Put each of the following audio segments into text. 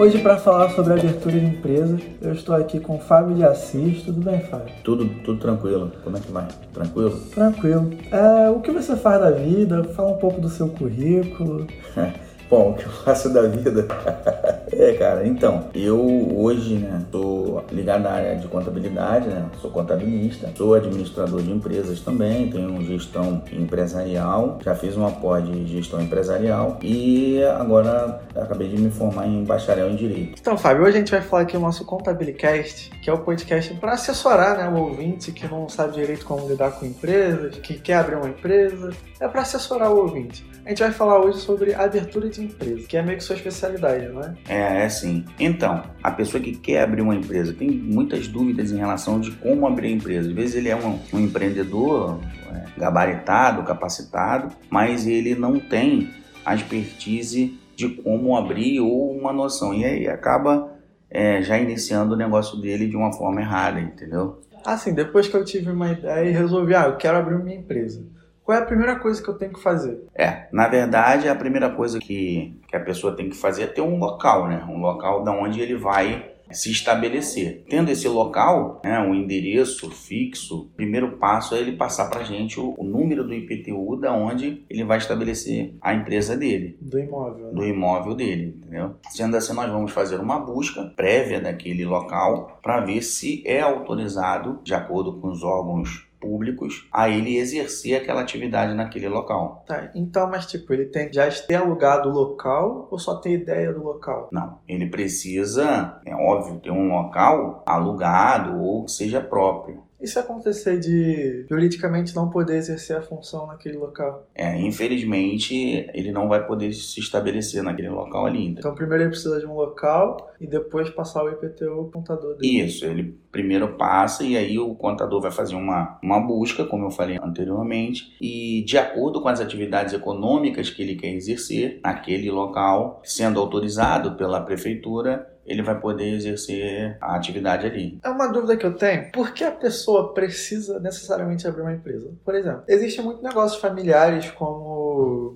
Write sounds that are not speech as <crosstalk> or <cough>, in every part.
Hoje, para falar sobre abertura de empresa, eu estou aqui com o Fábio de Assis. Tudo bem, Fábio? Tudo, tudo tranquilo. Como é que vai? Tranquilo? Tranquilo. É, o que você faz da vida? Fala um pouco do seu currículo. <laughs> Bom, o que eu faço da vida? <laughs> é, cara, então, eu hoje, né, tô ligado na área de contabilidade, né, sou contabilista, sou administrador de empresas também, tenho gestão empresarial, já fiz uma pós de gestão empresarial e agora acabei de me formar em bacharel em Direito. Então, Fábio, hoje a gente vai falar aqui o nosso Contabilicast, que é o podcast para assessorar, né, o ouvinte que não sabe direito como lidar com empresas, que quer abrir uma empresa, é para assessorar o ouvinte. A gente vai falar hoje sobre abertura de empresa, que é meio que sua especialidade, não é? É, é sim. Então, a pessoa que quer abrir uma empresa tem muitas dúvidas em relação de como abrir a empresa. Às vezes ele é um, um empreendedor é, gabaritado, capacitado, mas ele não tem a expertise de como abrir ou uma noção. E aí acaba é, já iniciando o negócio dele de uma forma errada, entendeu? Assim, depois que eu tive uma ideia e resolvi, ah, eu quero abrir minha empresa qual é a primeira coisa que eu tenho que fazer? É, na verdade, a primeira coisa que, que a pessoa tem que fazer é ter um local, né? Um local da onde ele vai se estabelecer. Tendo esse local, né, um endereço fixo, o primeiro passo é ele passar para a gente o, o, número do IPTU da onde ele vai estabelecer a empresa dele. Do imóvel. Né? Do imóvel dele, entendeu? Sendo assim, nós vamos fazer uma busca prévia daquele local para ver se é autorizado, de acordo com os órgãos públicos a ele exercer aquela atividade naquele local. Tá, então, mas tipo, ele tem já ter alugado o local ou só tem ideia do local? Não, ele precisa, é óbvio, ter um local alugado ou seja próprio. E se acontecer de juridicamente não poder exercer a função naquele local? É, infelizmente, ele não vai poder se estabelecer naquele local ali. Então, primeiro ele precisa de um local e depois passar o IPTU ao contador dele. Isso, ele primeiro passa e aí o contador vai fazer uma, uma busca, como eu falei anteriormente, e de acordo com as atividades econômicas que ele quer exercer naquele local, sendo autorizado pela prefeitura, ele vai poder exercer a atividade ali. É uma dúvida que eu tenho. Por que a pessoa precisa necessariamente abrir uma empresa? Por exemplo, existem muitos negócios familiares como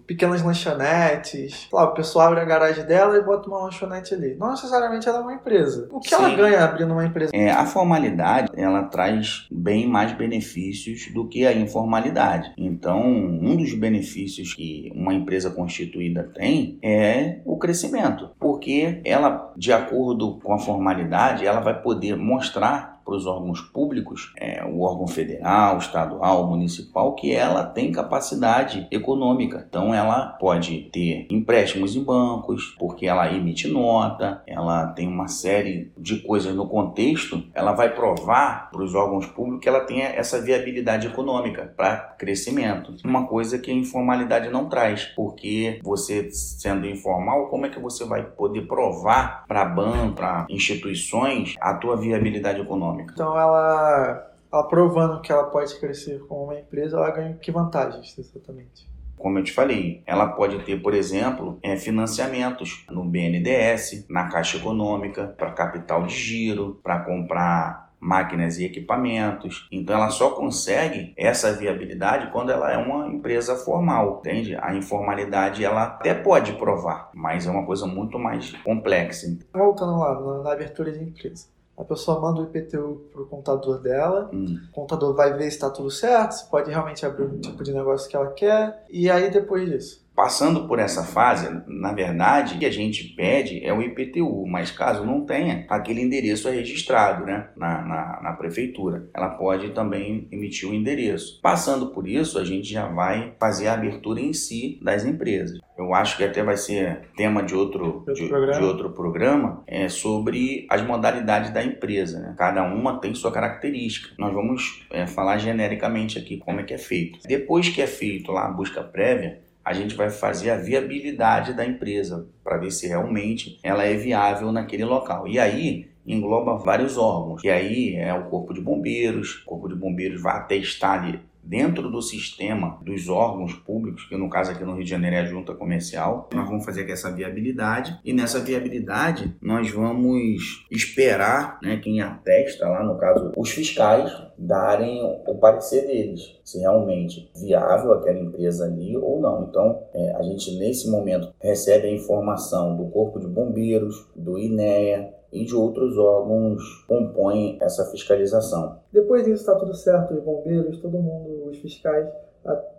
pequenas lanchonetes. Lá, o pessoal abre a garagem dela e bota uma lanchonete ali. Não necessariamente ela é uma empresa. O que Sim. ela ganha abrindo uma empresa? É, a formalidade, ela traz bem mais benefícios do que a informalidade. Então, um dos benefícios que uma empresa constituída tem é o crescimento. Porque ela, de acordo acordo com a formalidade, ela vai poder mostrar para os órgãos públicos, é, o órgão federal, estadual, municipal, que ela tem capacidade econômica. Então ela pode ter empréstimos em bancos, porque ela emite nota, ela tem uma série de coisas no contexto, ela vai provar para os órgãos públicos que ela tem essa viabilidade econômica para crescimento. Uma coisa que a informalidade não traz, porque você sendo informal, como é que você vai poder provar para banco, para instituições a tua viabilidade econômica? Econômica. Então ela, ela provando que ela pode crescer como uma empresa, ela ganha que vantagens exatamente? Como eu te falei, ela pode ter, por exemplo, é, financiamentos no BNDES, na Caixa Econômica, para capital de giro, para comprar máquinas e equipamentos. Então ela só consegue essa viabilidade quando ela é uma empresa formal, entende? A informalidade ela até pode provar, mas é uma coisa muito mais complexa. Voltando lá na, na abertura de empresa. A pessoa manda o IPTU pro contador dela, hum. o contador vai ver se está tudo certo, se pode realmente abrir o tipo de negócio que ela quer, e aí depois disso Passando por essa fase, na verdade, o que a gente pede é o IPTU, mas caso não tenha, aquele endereço é registrado né, na, na, na, prefeitura. Ela pode também emitir o endereço. Passando por isso, a gente já vai fazer a abertura em si das empresas. Eu acho que até vai ser tema de outro, de, de, outro programa é sobre as modalidades da empresa. Né? Cada uma tem sua característica. Nós vamos é, falar genericamente aqui como é que é feito. Depois que é feito lá a busca prévia, a gente vai fazer a viabilidade da empresa para ver se realmente ela é viável naquele local. E aí engloba vários órgãos. E aí é o corpo de bombeiros, o corpo de bombeiros vai atestar ali dentro do sistema dos órgãos públicos, que no caso aqui no Rio de Janeiro é a junta comercial, nós vamos fazer essa viabilidade e nessa viabilidade nós vamos esperar né, quem atesta lá, no caso, os fiscais darem o parecer deles, se realmente viável aquela empresa ali ou não. Então, é, a gente nesse momento recebe a informação do Corpo de Bombeiros, do INEA, e de outros órgãos compõem essa fiscalização. Depois disso está tudo certo, os bombeiros, todo mundo, os fiscais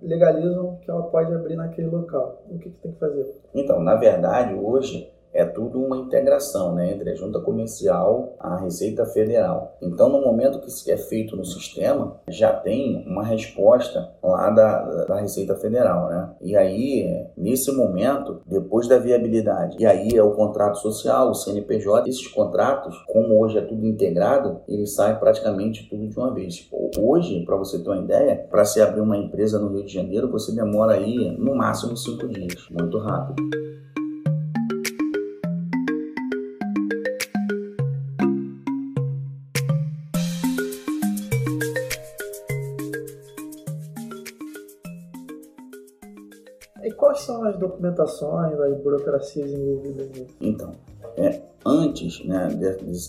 legalizam que ela pode abrir naquele local. O que, que tem que fazer? Então, na verdade, hoje é tudo uma integração né, entre a junta comercial a Receita Federal. Então, no momento que isso é feito no sistema, já tem uma resposta lá da, da Receita Federal. Né? E aí, nesse momento, depois da viabilidade, e aí é o contrato social, o CNPJ, esses contratos, como hoje é tudo integrado, eles saem praticamente tudo de uma vez. Hoje, para você ter uma ideia, para se abrir uma empresa no Rio de Janeiro, você demora aí no máximo cinco dias, muito rápido. Documentações, as burocracias envolvidas nisso? Então, é, antes, né,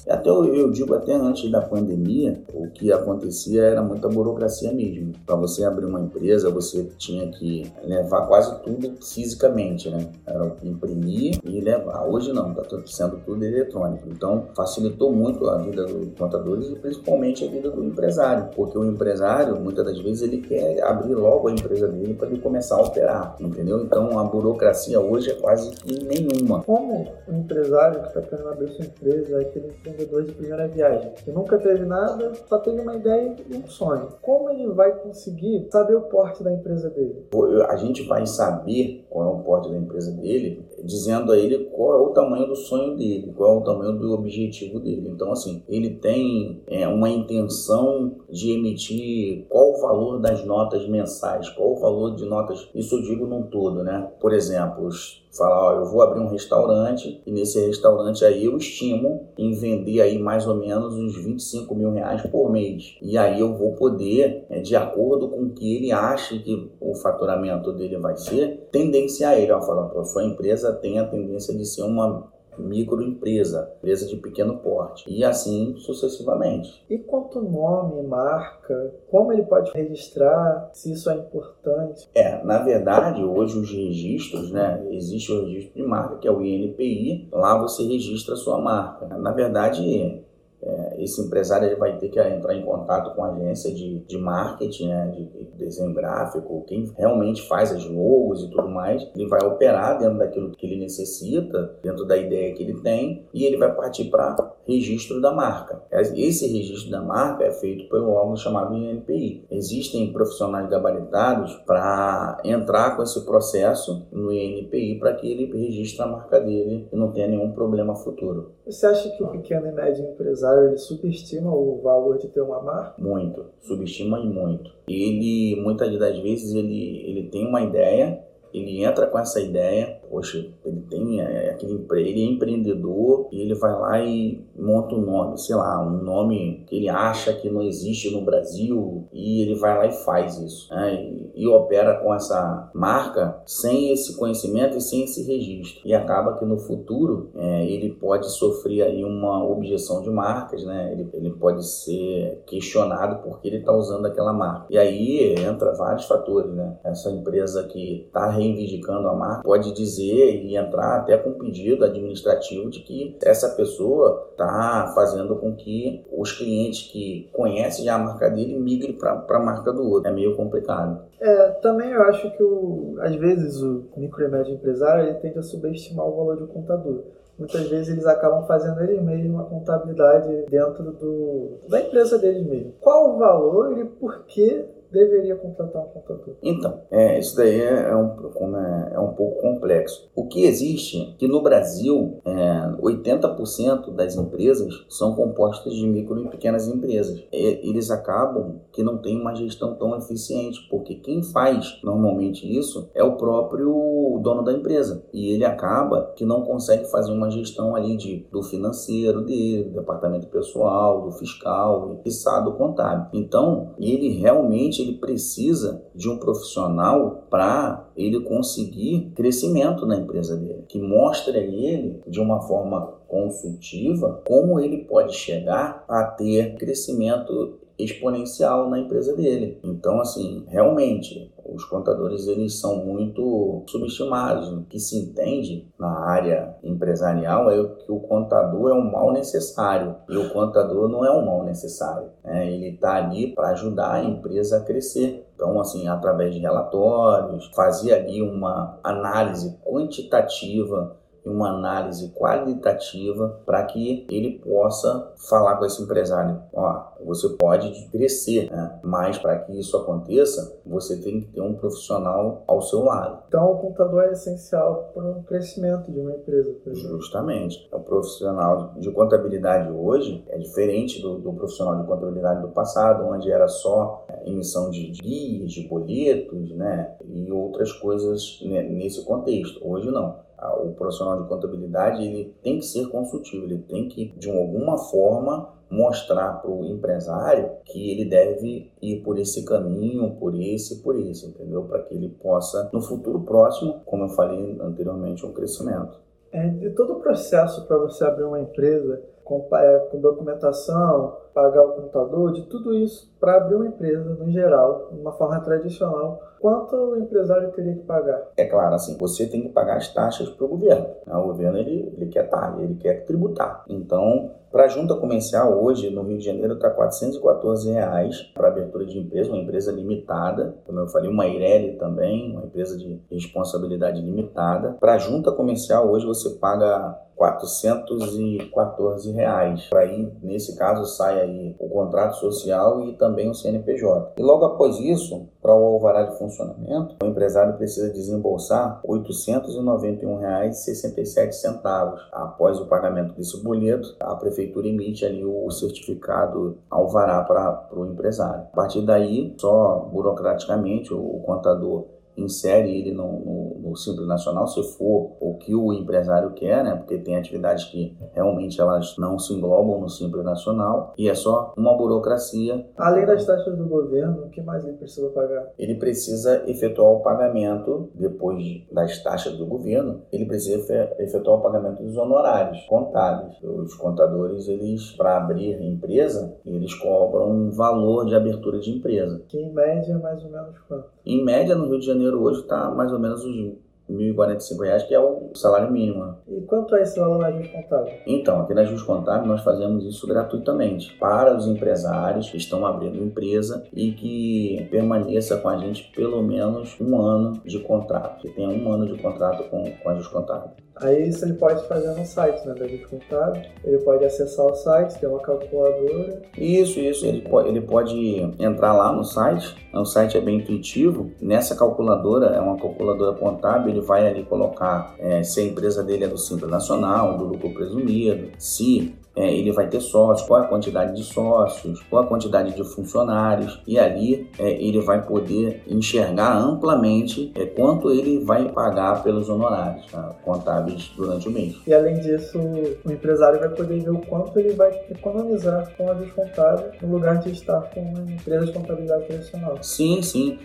até eu, eu, digo até antes da pandemia, o que acontecia era muita burocracia mesmo. Para você abrir uma empresa, você tinha que levar quase tudo fisicamente, né? Era imprimir e levar. Hoje não, está sendo tudo eletrônico. Então facilitou muito a vida dos contadores e principalmente a vida do empresário, porque o empresário muitas das vezes ele quer abrir logo a empresa dele para ele começar a operar, entendeu? Então a burocracia hoje é quase nenhuma. Como o empresário que está querendo abrir sua empresa, aquele empreendedor de primeira viagem, que nunca teve nada, só teve uma ideia e um sonho. Como ele vai conseguir saber o porte da empresa dele? A gente vai saber qual é o porte da empresa dele, dizendo a ele qual é o tamanho do sonho dele, qual é o tamanho do objetivo dele. Então, assim, ele tem é, uma intenção de emitir qual o valor das notas mensais, qual o valor de notas, isso eu digo num todo, né? Por exemplo, falar, ó, eu vou abrir um restaurante e nesse restaurante aí eu estimo em vender aí mais ou menos uns 25 mil reais por mês. E aí eu vou poder, é, de acordo com o que ele acha que o faturamento dele vai ser, tendenciar ele. Ó, falar, pô, sua empresa tem a tendência de ser uma microempresa, empresa de pequeno porte e assim sucessivamente. E quanto nome, marca, como ele pode registrar, se isso é importante? É, na verdade, hoje os registros, né, existe o registro de marca que é o INPI, lá você registra a sua marca. Na verdade, é, esse empresário ele vai ter que entrar em contato com a agência de, de marketing, né, de desenho gráfico, quem realmente faz as logos e tudo mais, ele vai operar dentro daquilo que ele necessita, dentro da ideia que ele tem, e ele vai partir para registro da marca. Esse registro da marca é feito pelo órgão chamado INPI. Existem profissionais gabaritados para entrar com esse processo no INPI para que ele registre a marca dele e não tenha nenhum problema futuro. Você acha que o pequeno e médio empresário ele subestima o valor de ter uma marca? Muito, subestima e muito. Ele muitas das vezes ele, ele tem uma ideia, ele entra com essa ideia, poxa, ele tem é, aquele ele é empreendedor e ele vai lá e monta um nome, sei lá, um nome que ele acha que não existe no Brasil e ele vai lá e faz isso, né? E, e opera com essa marca sem esse conhecimento e sem esse registro e acaba que no futuro é, ele pode sofrer aí uma objeção de marcas, né? Ele, ele pode ser questionado porque ele está usando aquela marca e aí entra vários fatores, né? Essa empresa que está reivindicando a marca pode dizer dizer e entrar até com pedido administrativo de que essa pessoa está fazendo com que os clientes que conhecem já a marca dele migrem para a marca do outro. É meio complicado. É, também eu acho que o, às vezes o micro e médio empresário ele tende a subestimar o valor do contador muitas vezes eles acabam fazendo eles mesmos a contabilidade dentro do, da empresa deles mesmo. Qual o valor e por que deveria contratar um contador? Então, é, isso daí é, é um, é, é um pouco complexo. O que existe é que no Brasil, é, 80% das empresas são compostas de micro e pequenas empresas. E, eles acabam que não tem uma gestão tão eficiente, porque quem faz normalmente isso é o próprio dono da empresa. E ele acaba que não consegue fazer uma gestão ali de, do financeiro dele, do departamento pessoal, do fiscal e do contábil. Então, ele realmente ele precisa de um profissional para ele conseguir crescimento na empresa dele, que mostre a ele de uma forma consultiva como ele pode chegar a ter crescimento exponencial na empresa dele. Então, assim, realmente, os contadores eles são muito subestimados. O que se entende na área empresarial é que o contador é um mal necessário e o contador não é um mal necessário. Né? Ele está ali para ajudar a empresa a crescer. Então, assim, através de relatórios, fazer ali uma análise quantitativa uma análise qualitativa para que ele possa falar com esse empresário, ó, você pode crescer, né? mas para que isso aconteça, você tem que ter um profissional ao seu lado. Então, o contador é essencial para o crescimento de uma empresa. Justamente. O profissional de contabilidade hoje é diferente do, do profissional de contabilidade do passado, onde era só é, emissão de guias, de boletos, né, e outras coisas nesse contexto. Hoje não o profissional de contabilidade ele tem que ser consultivo, ele tem que, de alguma forma, mostrar para o empresário que ele deve ir por esse caminho, por esse, por esse, entendeu? Para que ele possa, no futuro próximo, como eu falei anteriormente, um crescimento. É, de todo o processo para você abrir uma empresa, com, é, com documentação, pagar o contador, de tudo isso para abrir uma empresa no geral, de uma forma tradicional, quanto o empresário teria que pagar? É claro, assim, você tem que pagar as taxas para o governo. Né? O governo ele, ele quer estar, ele quer tributar. Então, para a junta comercial, hoje no Rio de Janeiro está 414 reais para abertura de empresa, uma empresa limitada, como eu falei, uma Ireli também, uma empresa de responsabilidade limitada. Para a junta comercial, hoje você paga 414 reais. Para aí, nesse caso, sai aí o contrato social e também o CNPJ. E logo após isso, para o alvará de funcionamento, o empresário precisa desembolsar R$ 891,67. Após o pagamento desse boleto, a prefeitura emite ali o certificado alvará para o empresário. A partir daí, só burocraticamente, o contador insere ele no, no, no Simples Nacional, se for o que o empresário quer, né? Porque tem atividades que realmente elas não se englobam no Simples Nacional e é só uma burocracia. Além das taxas do governo, o que mais ele precisa pagar? Ele precisa efetuar o pagamento, depois das taxas do governo, ele precisa efetuar o pagamento dos honorários contábeis. Os contadores, eles, para abrir empresa, eles cobram um valor de abertura de empresa. Que em média é mais ou menos quanto? Em média, no Rio de Janeiro hoje está mais ou menos os R$ 1.045, que é o salário mínimo. Né? E quanto é esse valor na Jus Contábil? Então, aqui na Jus Contábil nós fazemos isso gratuitamente para os empresários que estão abrindo empresa e que permaneça com a gente pelo menos um ano de contrato, que tenha um ano de contrato com, com a Jus Contábil. Aí isso ele pode fazer no site né, da Jus Contábil, ele pode acessar o site, tem uma calculadora. Isso, isso, ele pode, ele pode entrar lá no site, o site é bem intuitivo, nessa calculadora, é uma calculadora contábil, ele vai ali colocar é, se a empresa dele é do Simples Nacional, do lucro presumido, se é, ele vai ter sócios, qual a quantidade de sócios, qual a quantidade de funcionários, e ali é, ele vai poder enxergar amplamente é, quanto ele vai pagar pelos honorários tá, contábeis durante o mês. E além disso, o empresário vai poder ver o quanto ele vai economizar com a descontável no lugar de estar com uma empresa de contabilidade tradicional. Sim, sim.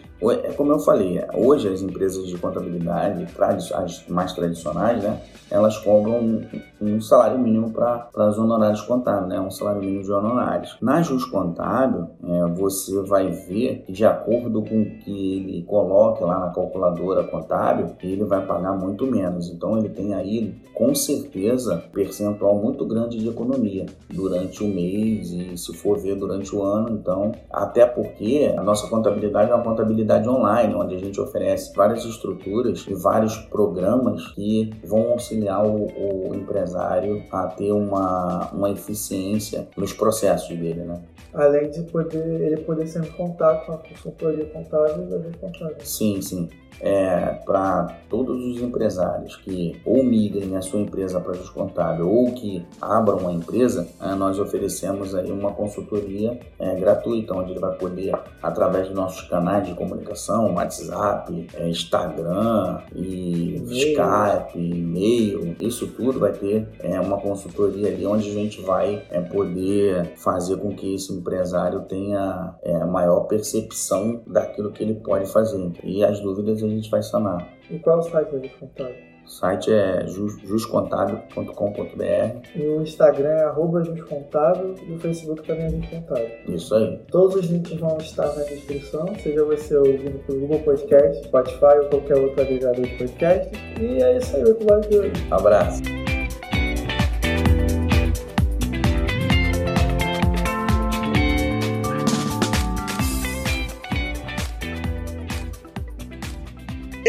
É como eu falei, hoje as empresas de contabilidade, as mais tradicionais, né, elas cobram um salário mínimo para as honorários contábeis, né, um salário mínimo de honorários. Na Jus Contábil, é, você vai ver que de acordo com o que ele coloque lá na calculadora contábil, ele vai pagar muito menos. Então ele tem aí, com certeza, percentual muito grande de economia durante o mês e se for ver durante o ano, então, até porque a nossa contabilidade é uma contabilidade online, onde a gente oferece várias estruturas e vários programas que vão auxiliar o, o empresário a ter uma, uma eficiência nos processos dele, né? Além de poder ele poder sempre contar com a consultoria contábil e a contábil. Sim, sim é, para todos os empresários que ou migrem a sua empresa para o contábil ou que abram uma empresa, é, nós oferecemos aí uma consultoria é, gratuita, onde ele vai poder, através dos nossos canais de comunicação, WhatsApp, é, Instagram e Skype, e-mail, isso tudo vai ter é, uma consultoria ali onde a gente vai é, poder fazer com que esse empresário tenha maior percepção daquilo que ele pode fazer. E as dúvidas a gente vai sanar. E qual é o site da Contábil? O site é juscontábil.com.br. E o Instagram é arroba juscontábil e o Facebook também é juscontábil. Isso aí. Todos os links vão estar na descrição, seja você ouvindo pelo Google Podcast, Spotify ou qualquer outro agregador de podcast. E é isso aí o episódio de hoje. Abraço.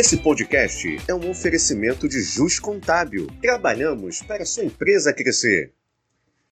Esse podcast é um oferecimento de Jus Contábil. Trabalhamos para sua empresa crescer.